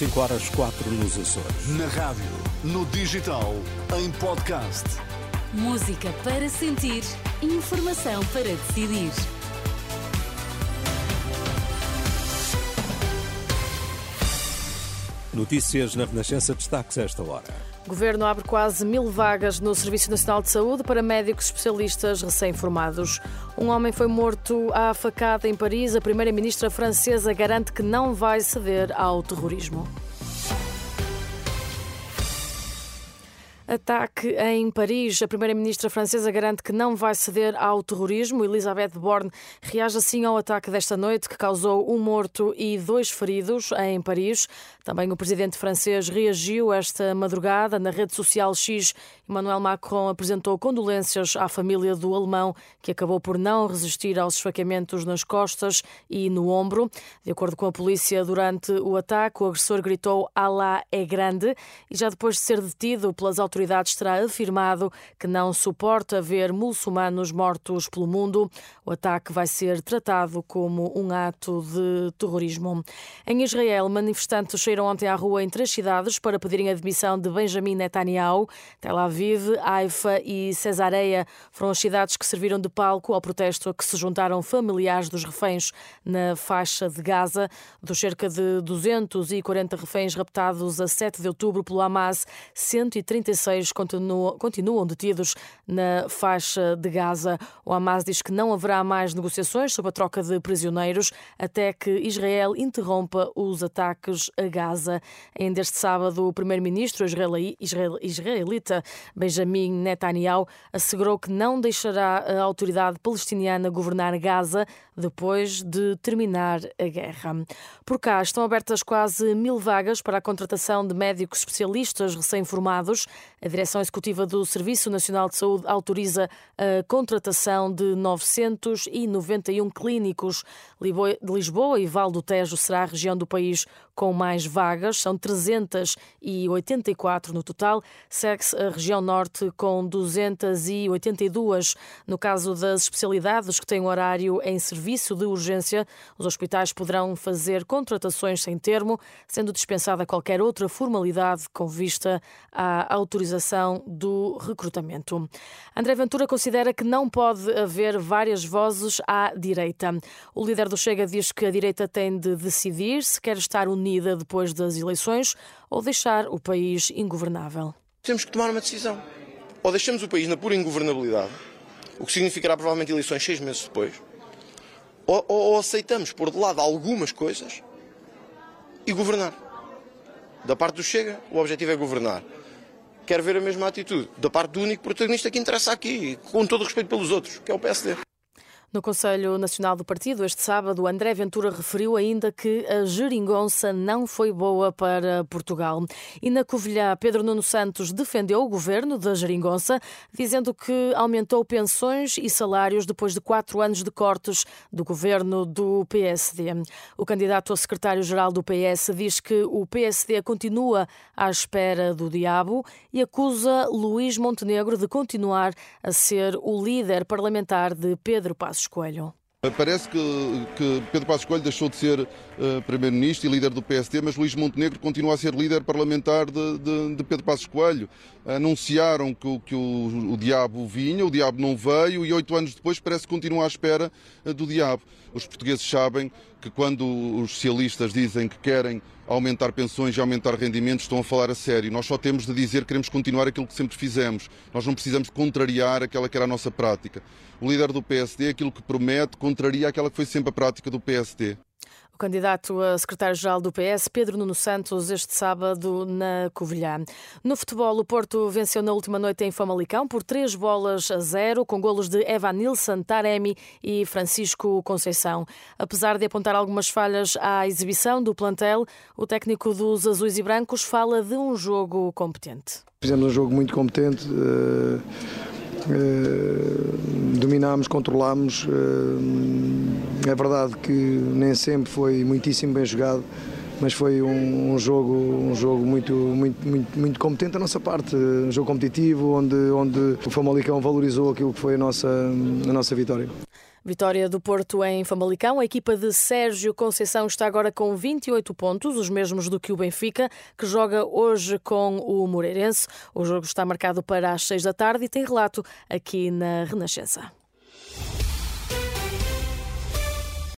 5 horas 4 nos Açores. Na rádio, no digital, em podcast. Música para sentir, informação para decidir. Notícias na Renascença destaques a esta hora. Governo abre quase mil vagas no Serviço Nacional de Saúde para médicos especialistas recém-formados. Um homem foi morto à facada em Paris. A primeira-ministra francesa garante que não vai ceder ao terrorismo. Ataque em Paris. A primeira-ministra francesa garante que não vai ceder ao terrorismo. Elizabeth Borne reage assim ao ataque desta noite, que causou um morto e dois feridos em Paris. Também o presidente francês reagiu esta madrugada na rede social X. Emmanuel Macron apresentou condolências à família do alemão, que acabou por não resistir aos esfaqueamentos nas costas e no ombro. De acordo com a polícia, durante o ataque, o agressor gritou Alá é grande e já depois de ser detido pelas autoridades autoridades terá afirmado que não suporta ver muçulmanos mortos pelo mundo. O ataque vai ser tratado como um ato de terrorismo. Em Israel, manifestantes saíram ontem à rua em três cidades para pedirem a demissão de Benjamin Netanyahu. Tel Aviv, Haifa e Cesareia foram as cidades que serviram de palco ao protesto a que se juntaram familiares dos reféns na faixa de Gaza. Dos cerca de 240 reféns raptados a 7 de outubro pelo Hamas, 136 continuam, continuam detidos na faixa de Gaza. O Hamas diz que não haverá mais negociações sobre a troca de prisioneiros até que Israel interrompa os ataques a Gaza. Ainda este sábado, o primeiro-ministro israelita Benjamin Netanyahu assegurou que não deixará a autoridade palestiniana governar Gaza depois de terminar a guerra. Por cá estão abertas quase mil vagas para a contratação de médicos especialistas recém-formados. A direção executiva do Serviço Nacional de Saúde autoriza a contratação de 991 clínicos. Lisboa e Val do Tejo será a região do país com mais vagas, são 384 no total. Segue-se a região norte com 282. No caso das especialidades que têm horário em serviço de urgência, os hospitais poderão fazer contratações sem termo, sendo dispensada qualquer outra formalidade com vista à autorização do recrutamento. André Ventura considera que não pode haver várias vozes à direita. O líder do Chega diz que a direita tem de decidir se quer estar unida depois das eleições ou deixar o país ingovernável. Temos que tomar uma decisão. Ou deixamos o país na pura ingovernabilidade, o que significará provavelmente eleições seis meses depois, ou, ou, ou aceitamos pôr de lado algumas coisas e governar. Da parte do Chega, o objetivo é governar. Quero ver a mesma atitude da parte do único protagonista que interessa aqui, com todo o respeito pelos outros, que é o PSD. No Conselho Nacional do Partido, este sábado, André Ventura referiu ainda que a geringonça não foi boa para Portugal. E na Covilhã, Pedro Nuno Santos defendeu o governo da geringonça, dizendo que aumentou pensões e salários depois de quatro anos de cortes do governo do PSD. O candidato a secretário-geral do PS diz que o PSD continua à espera do diabo e acusa Luís Montenegro de continuar a ser o líder parlamentar de Pedro Passos. Passos Coelho. Parece que, que, Pedro Passos Coelho deixou de ser uh, Primeiro-Ministro e líder do PSD, mas Luís Montenegro continua a ser líder parlamentar de, de, de Pedro Passos Coelho. Anunciaram que, que o, o, diabo vinha, o diabo não veio e oito anos depois parece que continua à espera uh, do diabo. Os portugueses sabem que quando os socialistas dizem que querem aumentar pensões e aumentar rendimentos, estão a falar a sério. Nós só temos de dizer que queremos continuar aquilo que sempre fizemos. Nós não precisamos contrariar aquela que era a nossa prática. O líder do PSD, aquilo que promete, contraria aquela que foi sempre a prática do PSD candidato a secretário-geral do PS, Pedro Nuno Santos, este sábado na Covilhã. No futebol, o Porto venceu na última noite em Famalicão por três bolas a zero, com golos de Evanilson, Taremi e Francisco Conceição. Apesar de apontar algumas falhas à exibição do plantel, o técnico dos Azuis e Brancos fala de um jogo competente. Fizemos um jogo muito competente. Uh Uh, dominámos, controlámos. Uh, é verdade que nem sempre foi muitíssimo bem jogado, mas foi um, um, jogo, um jogo muito, muito, muito, muito competente da nossa parte, um jogo competitivo, onde, onde o Famalicão valorizou aquilo que foi a nossa, a nossa vitória. Vitória do Porto em Famalicão. A equipa de Sérgio Conceição está agora com 28 pontos, os mesmos do que o Benfica, que joga hoje com o Moreirense. O jogo está marcado para as 6 da tarde e tem relato aqui na Renascença.